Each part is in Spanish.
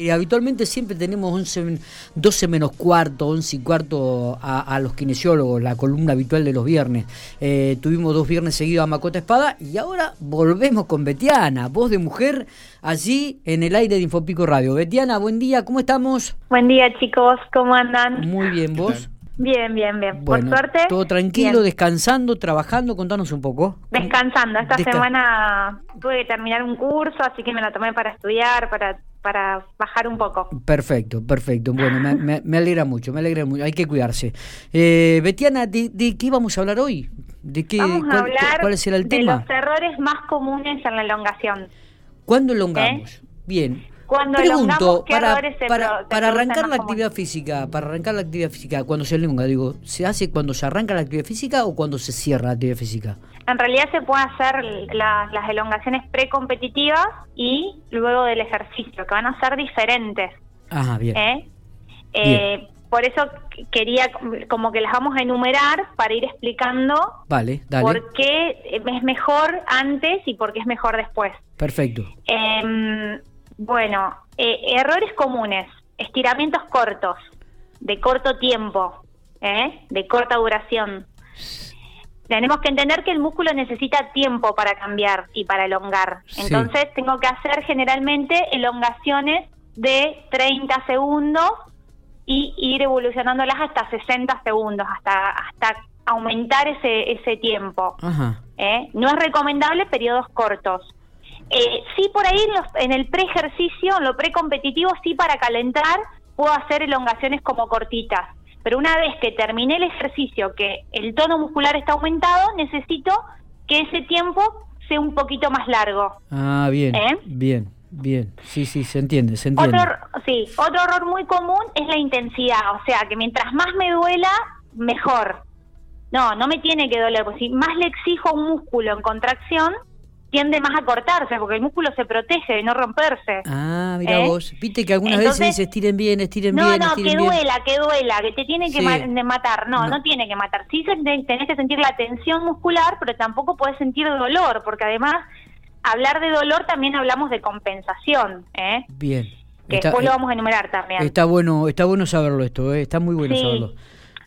Eh, habitualmente siempre tenemos 11, 12 menos cuarto, 11 y cuarto a, los kinesiólogos, la columna habitual de los viernes. Eh, tuvimos dos viernes seguidos a Macota Espada y ahora volvemos con Betiana, voz de mujer, allí en el aire de Infopico Radio. Betiana, buen día, ¿cómo estamos? Buen día chicos, ¿cómo andan? Muy bien, ¿vos? Bien, bien, bien. Por suerte. Todo tranquilo, descansando, trabajando. Contanos un poco. Descansando. Esta semana tuve que terminar un curso, así que me lo tomé para estudiar, para para bajar un poco. Perfecto, perfecto. Bueno, me, alegra mucho, me alegra mucho. Hay que cuidarse. Eh, Betiana, ¿de, qué vamos a hablar hoy? ¿De qué, vamos a hablar cuál será el de los errores más comunes en la elongación. ¿Cuándo elongamos? ¿Eh? Bien. Cuando Pregunto, para, para, para arrancar la actividad física, para arrancar la actividad física, cuando se elonga, digo, ¿se hace cuando se arranca la actividad física o cuando se cierra la actividad física? En realidad se puede hacer las elongaciones precompetitivas y luego del ejercicio, que van a ser diferentes. Ajá, bien. ¿Eh? Eh, por eso quería como que las vamos a enumerar para ir explicando vale, por qué es mejor antes y por qué es mejor después. Perfecto. Eh, bueno, eh, errores comunes, estiramientos cortos, de corto tiempo, ¿eh? de corta duración. Tenemos que entender que el músculo necesita tiempo para cambiar y para elongar. Entonces tengo que hacer generalmente elongaciones de 30 segundos y ir evolucionándolas hasta 60 segundos, hasta, hasta aumentar ese, ese tiempo. ¿eh? No es recomendable periodos cortos. Eh, sí, por ahí en, el pre-ejercicio, en lo pre-competitivo, sí para calentar puedo hacer elongaciones como cortitas. Pero una vez que terminé el ejercicio, que el tono muscular está aumentado, necesito que ese tiempo sea un poquito más largo. Ah, bien, ¿Eh? bien, bien. Sí, sí, se entiende, se entiende. Otro, sí, otro error muy común es la intensidad. O sea, que mientras más me duela, mejor. No, no me tiene que doler, porque si más le exijo a un músculo en contracción, tiende más a cortarse porque el músculo se protege de no romperse. Ah, mira ¿Eh? vos. Viste que algunas veces dice estiren bien, estiren bien. No, no, que duela, que duela, que te tiene que matar. No, no, tiene que matar. Sí tenés que sentir la tensión muscular, pero tampoco podés sentir dolor, porque además, hablar de dolor también hablamos de compensación. ¿eh? Bien. Que después lo vamos a enumerar también. Está bueno, está bueno saberlo esto, ¿eh? está muy bueno saberlo.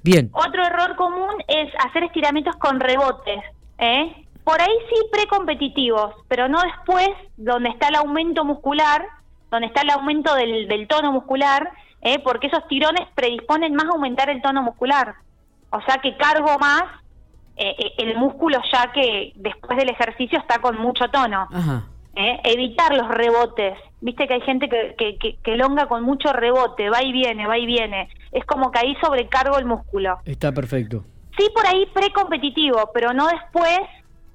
Bien. Otro error común es hacer estiramientos con rebotes. ¿eh? Por ahí sí precompetitivos, pero no después, donde está el aumento muscular, donde está el aumento del, tono muscular, ¿eh? porque esos tirones predisponen más a aumentar el tono muscular. O sea que cargo más eh, eh, el músculo ya que después del ejercicio está con mucho tono. Evitar los rebotes. Viste que hay gente que, que, que, elonga con mucho rebote, va y viene, va y viene. Es como que ahí sobrecargo el músculo. Está perfecto. Sí, por ahí precompetitivo, pero no después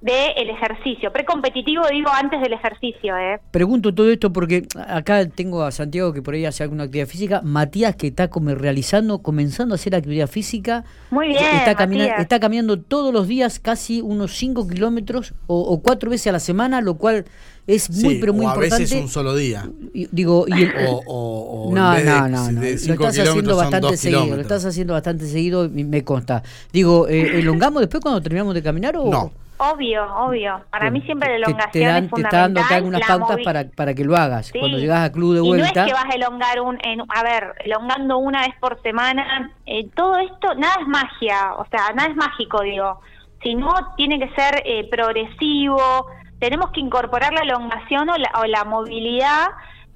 del el ejercicio. Precompetitivo digo antes del ejercicio. ¿eh? Pregunto todo esto porque acá tengo a Santiago que por ahí hace alguna actividad física, Matías que está como realizando, comenzando a hacer actividad física. Muy bien. Está, caminando, está caminando todos los días casi unos 5 kilómetros o, cuatro veces a la semana, lo cual es muy pero muy o a veces un solo día. digo, y o, no, no, no, no. lo estás haciendo bastante seguido, lo estás haciendo bastante seguido, me consta. Digo, eh, ¿elongamos después cuando terminamos de caminar o...? No. Obvio, obvio. Para mí siempre la elongación te, dan, es fundamental. Te está dando algunas pautas para, para que lo hagas. Cuando llegas a club de vuelta. Y no es que vas a elongar un, a ver, elongando una vez por semana. Eh, todo esto, nada es magia, o sea, nada es mágico, digo. Si no, tiene que ser eh, progresivo. Tenemos que incorporar la elongación o la, o la movilidad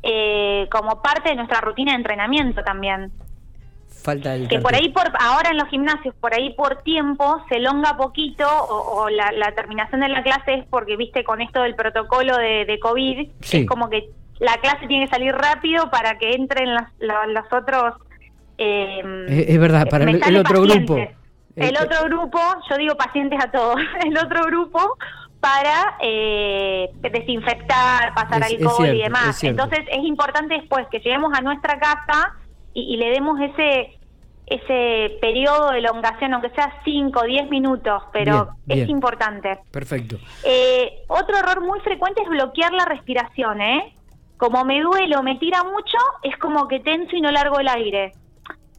eh, como parte de nuestra rutina de entrenamiento también que por ahí por ahora en los gimnasios por ahí por tiempo se elonga poquito o, la, terminación de la clase es porque viste con esto del protocolo de, covid es como que la clase tiene que salir rápido para que entren los, otros eh, es, verdad para el, otro grupo. El eh, otro grupo yo digo pacientes a todos el otro grupo para eh, desinfectar, pasar alcohol y demás. Entonces es importante después que lleguemos a nuestra casa y, le demos ese ese periodo de elongación, aunque sea 5 o 10 minutos, pero es importante. Perfecto. Eh, otro error muy frecuente es bloquear la respiración, ¿eh? Como me duele o me tira mucho, es como que tenso y no largo el aire.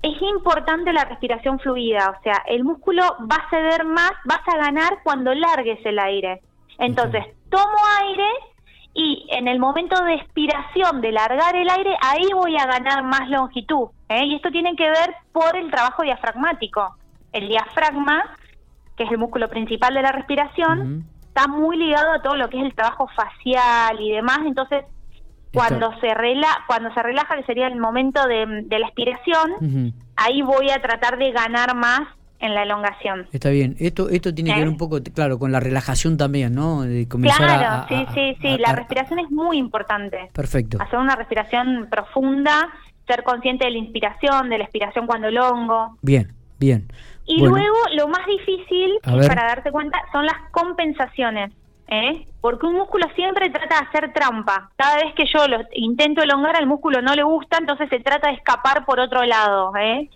Es importante la respiración fluida, o sea, el músculo va a ceder más, vas a ganar cuando largues el aire. Entonces, tomo aire y en el momento de expiración, de largar el aire, ahí voy a ganar más longitud. ¿eh? Y esto tiene que ver por el trabajo diafragmático. El diafragma, que es el músculo principal de la respiración, está muy ligado a todo lo que es el trabajo facial y demás, entonces cuando se relaja, cuando se relaja, que sería el momento de, la expiración, ahí voy a tratar de ganar más en la elongación. Está bien. Esto esto tiene que ver ¿Eh? un poco, claro, con la relajación también, ¿no? De comenzar claro, sí, sí, sí. la respiración es muy importante. Perfecto. Hacer una respiración profunda, ser consciente de la inspiración, de la expiración cuando elongo. Bien, bien. Y luego, lo más difícil, para darte cuenta, son las compensaciones. ¿eh? Porque un músculo siempre trata de hacer trampa. Cada vez que yo lo intento elongar, al músculo no le gusta, entonces se trata de escapar por otro lado. ¿eh?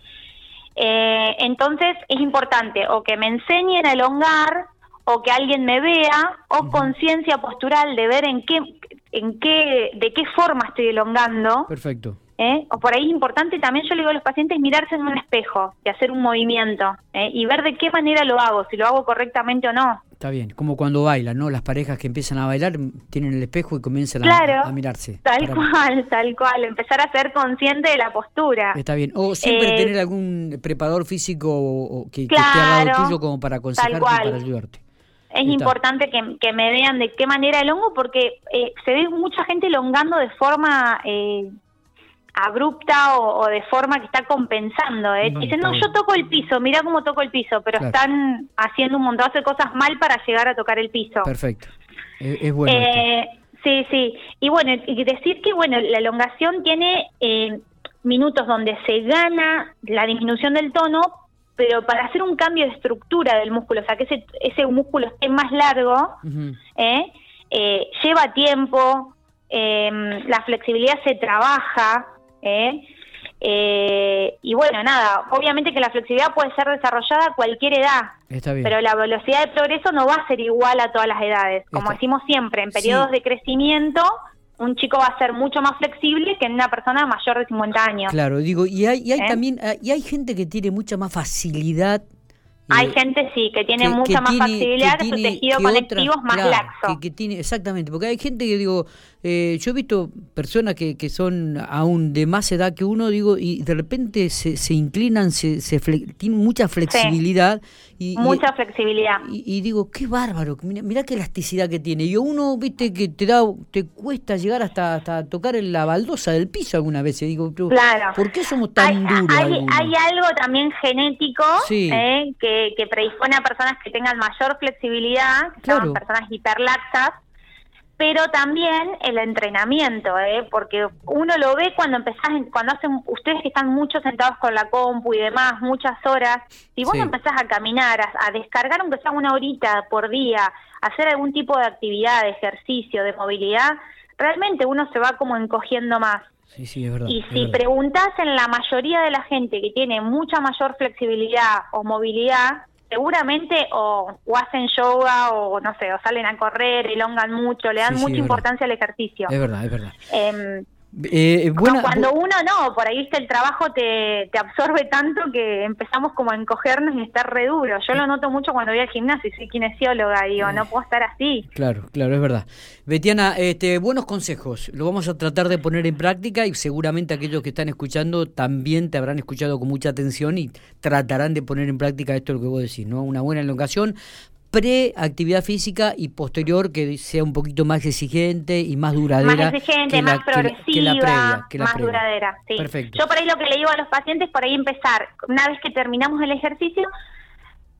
Eh, entonces es importante o que me enseñen a elongar o que alguien me vea o conciencia postural de ver en qué, en qué, de qué forma estoy elongando. Perfecto. ¿eh? O por ahí es importante también, yo le digo a los pacientes, mirarse en un espejo y hacer un movimiento ¿eh? y ver de qué manera lo hago, si lo hago correctamente o no. Está bien, como cuando bailan, ¿no? Las parejas que empiezan a bailar tienen el espejo y comienzan a, mirarse. Tal cual, tal cual, empezar a ser consciente de la postura. Está bien, o siempre eh, tener algún preparador físico que, esté al lado tuyo como para aconsejarte y para ayudarte. Es importante que, que, me vean de qué manera el hongo, porque se ve mucha gente elongando de forma eh, abrupta o, de forma que está compensando. ¿eh? Dicen, no, yo toco el piso, mira cómo toco el piso, pero están haciendo un montón de cosas mal para llegar a tocar el piso. Perfecto. Es, bueno. Eh, sí, sí. Y bueno, y decir que bueno, la elongación tiene eh, minutos donde se gana la disminución del tono, pero para hacer un cambio de estructura del músculo, o sea, que ese, ese músculo esté más largo, ¿eh? eh, lleva tiempo, la flexibilidad se trabaja, ¿eh? Eh, y bueno, nada, obviamente que la flexibilidad puede ser desarrollada a cualquier edad, pero la velocidad de progreso no va a ser igual a todas las edades. Como decimos siempre, en periodos de crecimiento, un chico va a ser mucho más flexible que en una persona mayor de 50 años. Claro, digo, y hay, y hay ¿Eh? también, y hay gente que tiene mucha más facilidad hay gente, sí, que tiene mucha más facilidad, que su tejido conectivo es más laxo. Que, tiene, exactamente, porque hay gente que, digo, eh, yo he visto personas que, que son aún de más edad que uno, digo, y de repente se, se inclinan, se, se tienen mucha flexibilidad. Y, mucha flexibilidad. Y, digo, qué bárbaro, mira, qué elasticidad que tiene. Y uno, viste, que te da te cuesta llegar hasta, hasta tocar en la baldosa del piso alguna vez. Digo, claro. ¿por qué somos tan duros? Hay, hay, algo también genético eh, que que, predispone a personas que tengan mayor flexibilidad, que son personas hiperlaxas, pero también el entrenamiento, ¿eh? porque uno lo ve cuando empezás, cuando hacen ustedes que están mucho sentados con la compu y demás, muchas horas, si vos empezás a caminar, a, descargar aunque sea una horita por día, a hacer algún tipo de actividad, de ejercicio, de movilidad, realmente uno se va como encogiendo más. Sí, sí, es verdad, y si preguntas en la mayoría de la gente que tiene mucha mayor flexibilidad o movilidad, seguramente o, hacen yoga o no sé, o salen a correr, elongan mucho, le dan mucha importancia al ejercicio. Es verdad, es verdad. Eh, eh, cuando uno no, por ahí el trabajo te, te, absorbe tanto que empezamos como a encogernos y estar re duro. Yo lo noto mucho cuando voy al gimnasio y soy kinesióloga, digo, no puedo estar así. Claro, claro, es verdad. Betiana, este, buenos consejos, lo vamos a tratar de poner en práctica y seguramente aquellos que están escuchando también te habrán escuchado con mucha atención y tratarán de poner en práctica esto lo que vos decís, ¿no? Una buena elongación pre-actividad física y posterior que sea un poquito más exigente y más duradera. Más exigente, más progresiva, más duradera. Sí. Yo por ahí lo que le digo a los pacientes, por ahí empezar, una vez que terminamos el ejercicio,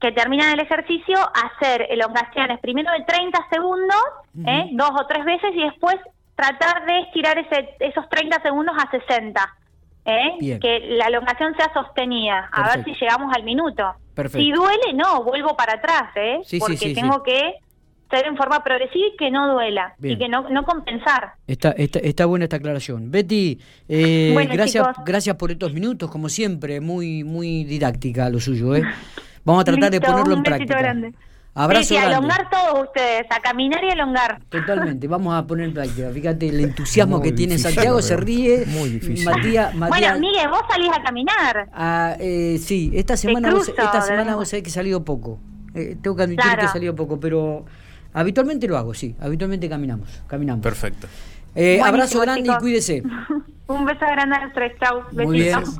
que terminan el ejercicio, hacer elongaciones primero de 30 segundos, ¿eh? dos o tres veces, y después tratar de estirar ese, esos 30 segundos a 60. ¿eh? que la elongación sea sostenida, a ver si llegamos al minuto. Si duele, no, vuelvo para atrás, ¿eh? porque tengo que ser en forma progresiva y que no duela y que no, no compensar. Está, está, está buena esta aclaración. Betty, eh, gracias, gracias por estos minutos, como siempre, muy, muy didáctica lo suyo. ¿eh? Vamos a tratar de ponerlo en práctica. Grande. Abrazo sí, sí, alongar todos ustedes, a caminar y alongar. Totalmente, vamos a poner en práctica. Fíjate el entusiasmo que tiene Santiago, se ríe. Muy difícil. Matías, Bueno, Miguel, vos salís a caminar. Ah, eh, sí, esta semana, vos, esta semana vos sabés que he salido poco. Eh, tengo que admitir que he salido poco, pero Habitualmente lo hago, sí. Habitualmente caminamos. caminamos. Perfecto. Eh, abrazo grande chicos. y cuídese. Un beso grande a los tres. Chau. Muy bien. Besitos.